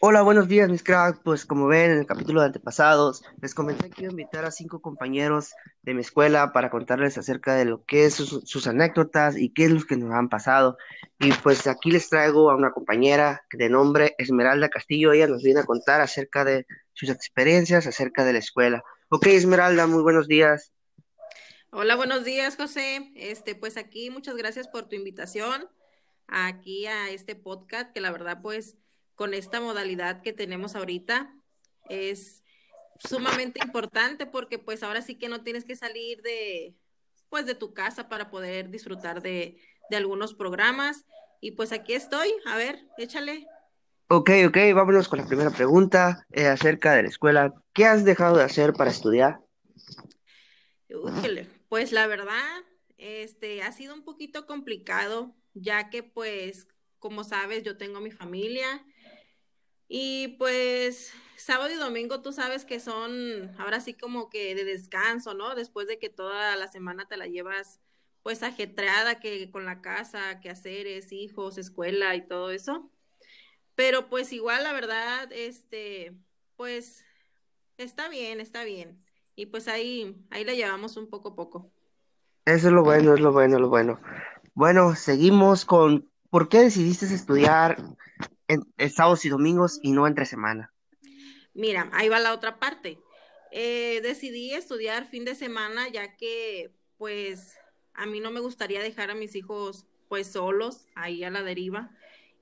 Hola, buenos días, mis cracks. Pues como ven en el capítulo de antepasados, les comenté que iba a invitar a cinco compañeros de mi escuela para contarles acerca de lo que es sus, anécdotas y qué es lo que nos han pasado. Y pues aquí les traigo a una compañera de nombre Esmeralda Castillo. Ella nos viene a contar acerca de sus experiencias acerca de la escuela. Ok, Esmeralda, muy buenos días. Hola, buenos días, José. Este, pues aquí muchas gracias por tu invitación aquí a este podcast, que la verdad, pues con esta modalidad que tenemos ahorita es sumamente importante porque pues ahora sí que no tienes que salir de pues de tu casa para poder disfrutar de, de algunos programas y pues aquí estoy, a ver, échale. Ok, ok, vámonos con la primera pregunta eh, acerca de la escuela. ¿Qué has dejado de hacer para estudiar? Pues la verdad, este, ha sido un poquito complicado, ya que pues, como sabes, yo tengo mi familia y pues sábado y domingo tú sabes que son ahora sí como que de descanso, ¿no? Después de que toda la semana te la llevas pues ajetreada que con la casa, que haceres, hijos, escuela y todo eso. Pero pues igual la verdad, este, pues está bien, está bien. Y pues ahí, ahí la llevamos un poco a poco. Eso es lo bueno, es lo bueno, lo bueno. Bueno, seguimos con ¿por qué decidiste estudiar en, en sábados y domingos y no entre semana? Mira, ahí va la otra parte. Eh, decidí estudiar fin de semana ya que pues a mí no me gustaría dejar a mis hijos pues solos ahí a la deriva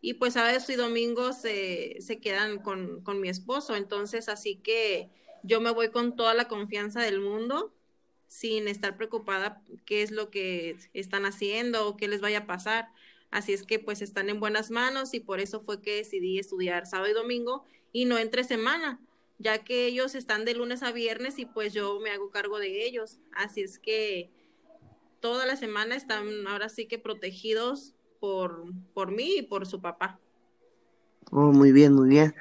y pues sábados y domingos se quedan con, con mi esposo, entonces así que yo me voy con toda la confianza del mundo sin estar preocupada qué es lo que están haciendo o qué les vaya a pasar. Así es que pues están en buenas manos y por eso fue que decidí estudiar sábado y domingo y no entre semana, ya que ellos están de lunes a viernes y pues yo me hago cargo de ellos. Así es que toda la semana están ahora sí que protegidos por, por mí y por su papá. Oh, muy bien, muy bien.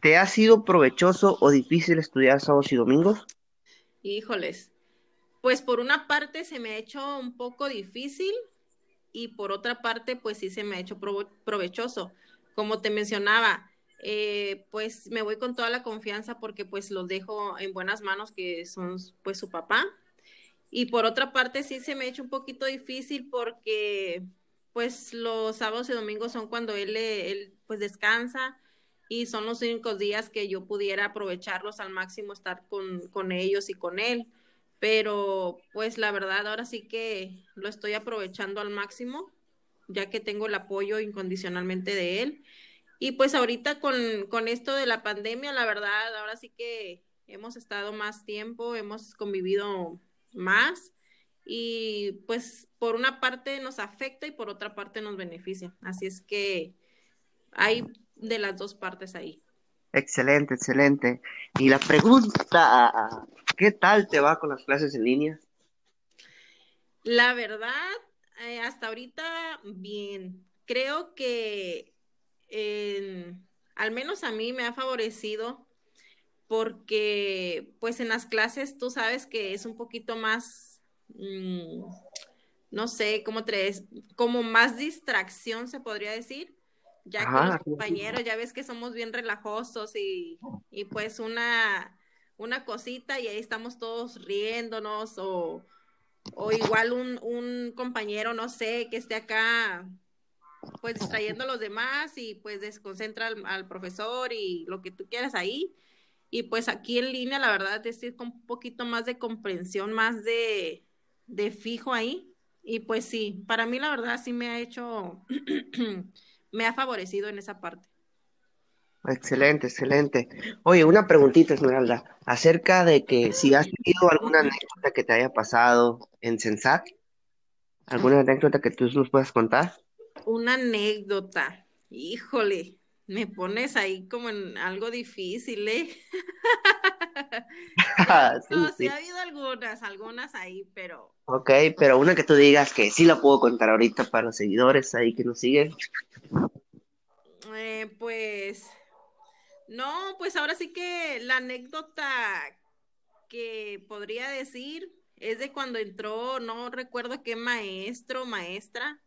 ¿Te ha sido provechoso o difícil estudiar sábados y domingos? Híjoles, pues por una parte se me ha hecho un poco difícil y por otra parte, pues sí se me ha hecho provechoso. Como te mencionaba, eh, pues me voy con toda la confianza porque pues los dejo en buenas manos que son pues su papá. Y por otra parte sí se me ha hecho un poquito difícil porque pues los sábados y domingos son cuando él, él pues descansa y son los únicos días que yo pudiera aprovecharlos al máximo, estar con, con ellos y con él pero pues la verdad ahora sí que lo estoy aprovechando al máximo, ya que tengo el apoyo incondicionalmente de él. Y pues ahorita con, con esto de la pandemia, la verdad, ahora sí que hemos estado más tiempo, hemos convivido más y pues por una parte nos afecta y por otra parte nos beneficia. Así es que hay de las dos partes ahí. Excelente, excelente. Y la pregunta, ¿qué tal te va con las clases en línea? La verdad, eh, hasta ahorita bien. Creo que eh, al menos a mí me ha favorecido porque pues en las clases tú sabes que es un poquito más, mmm, no sé, ¿cómo te como más distracción se podría decir ya con los compañeros, ya ves que somos bien relajosos y, y pues una, una cosita y ahí estamos todos riéndonos o, o igual un, un compañero, no sé, que esté acá pues distrayendo a los demás y pues desconcentra al, profesor y lo que tú quieras ahí. Y pues aquí en línea, la verdad, es con un poquito más de comprensión, más de, de fijo ahí. Y pues sí, para mí la verdad sí me ha hecho me ha favorecido en esa parte. Excelente, excelente. Oye, una preguntita, Esmeralda, acerca de que si has tenido alguna anécdota que te haya pasado en Sensat, alguna anécdota que tú nos puedas contar. Una anécdota, híjole, me pones ahí como en algo difícil, ¿eh? sí, no, sí, sí, ha habido algunas, algunas ahí, pero. Ok, pero una que tú digas que sí la puedo contar ahorita para los seguidores ahí que nos siguen. Eh, pues, no, pues ahora sí que la anécdota que podría decir es de cuando entró, no recuerdo qué maestro, maestra,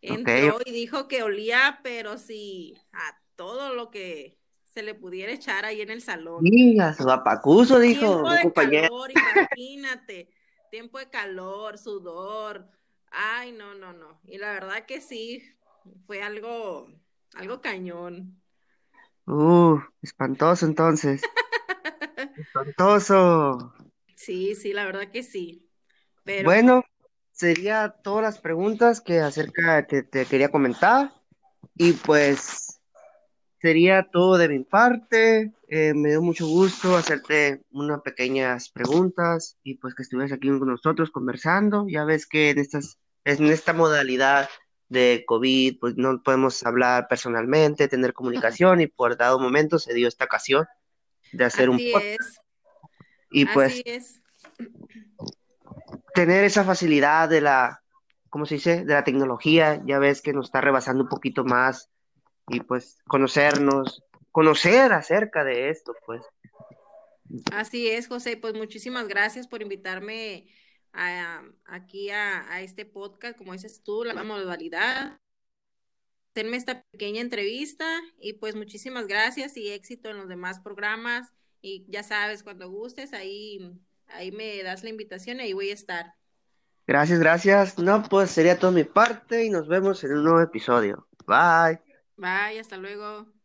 entró okay. y dijo que olía, pero sí, a todo lo que se le pudiera echar ahí en el salón. Mira, su apacuso, dijo Tiempo de compañero. calor, imagínate. Tiempo de calor, sudor. Ay, no, no, no. Y la verdad que sí, fue algo, algo cañón. Uh, espantoso entonces. Espantoso. Sí, sí, la verdad que sí. Pero Bueno, sería todas las preguntas que acerca que te quería comentar. Y pues sería todo de mi parte. Eh, me dio mucho gusto hacerte unas pequeñas preguntas y pues que estuvieras aquí con nosotros conversando. Ya ves que en estas, en esta modalidad de COVID, pues no podemos hablar personalmente, tener comunicación y por dado momento se dio esta ocasión de hacer un podcast es, y pues es. tener esa facilidad de la, ¿cómo se dice? De la tecnología, ya ves que nos está rebasando un poquito más y pues conocernos, conocer acerca de esto, pues. Así es, José. Pues muchísimas gracias por invitarme a- aquí a, a este podcast, como dices tú, la modalidad, hacerme esta pequeña entrevista y pues muchísimas gracias y éxito en los demás programas y ya sabes, cuando gustes, ahí, ahí me das la invitación y ahí voy a estar. Gracias, gracias. No, pues sería todo mi parte y nos vemos en un nuevo episodio. Bye. Bye, hasta luego.